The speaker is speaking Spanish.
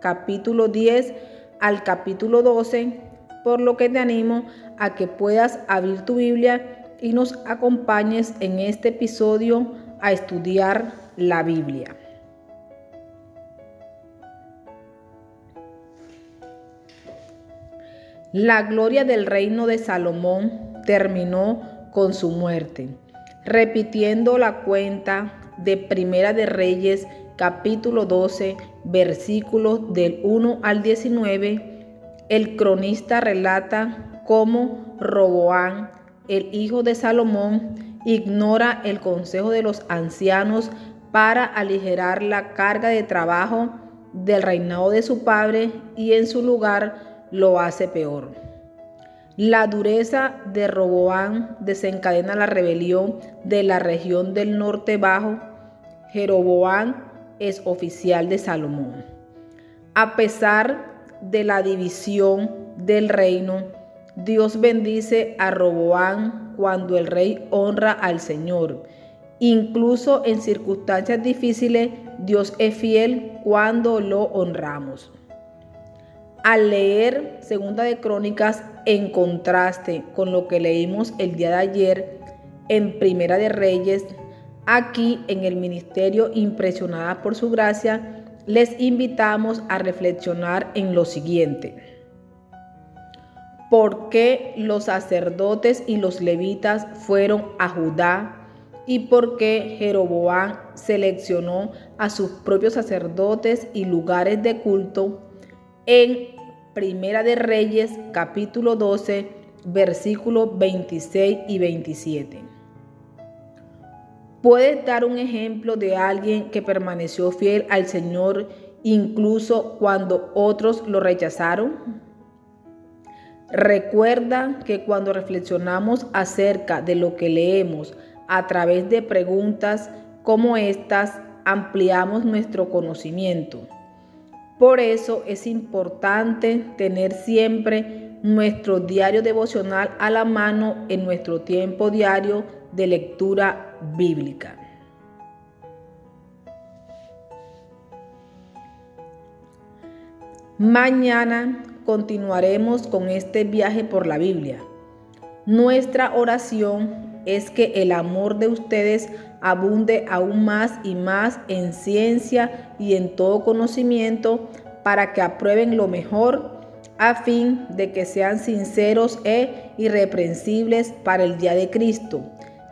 capítulo 10 al capítulo 12, por lo que te animo a que puedas abrir tu Biblia y nos acompañes en este episodio a estudiar la Biblia. La gloria del reino de Salomón terminó con su muerte, repitiendo la cuenta de Primera de Reyes capítulo 12, versículos del 1 al 19, el cronista relata cómo Roboán, el hijo de Salomón, ignora el consejo de los ancianos para aligerar la carga de trabajo del reinado de su padre y en su lugar lo hace peor. La dureza de Roboán desencadena la rebelión de la región del norte bajo. Jeroboán es oficial de Salomón. A pesar de la división del reino, Dios bendice a Roboán cuando el rey honra al Señor. Incluso en circunstancias difíciles, Dios es fiel cuando lo honramos. Al leer Segunda de Crónicas en contraste con lo que leímos el día de ayer en Primera de Reyes, Aquí en el Ministerio Impresionada por Su Gracia, les invitamos a reflexionar en lo siguiente. ¿Por qué los sacerdotes y los levitas fueron a Judá? ¿Y por qué Jeroboam seleccionó a sus propios sacerdotes y lugares de culto? En Primera de Reyes, capítulo 12, versículos 26 y 27. ¿Puedes dar un ejemplo de alguien que permaneció fiel al Señor incluso cuando otros lo rechazaron? Recuerda que cuando reflexionamos acerca de lo que leemos a través de preguntas como estas, ampliamos nuestro conocimiento. Por eso es importante tener siempre nuestro diario devocional a la mano en nuestro tiempo diario de lectura bíblica. Mañana continuaremos con este viaje por la Biblia. Nuestra oración es que el amor de ustedes abunde aún más y más en ciencia y en todo conocimiento para que aprueben lo mejor a fin de que sean sinceros e irreprensibles para el día de Cristo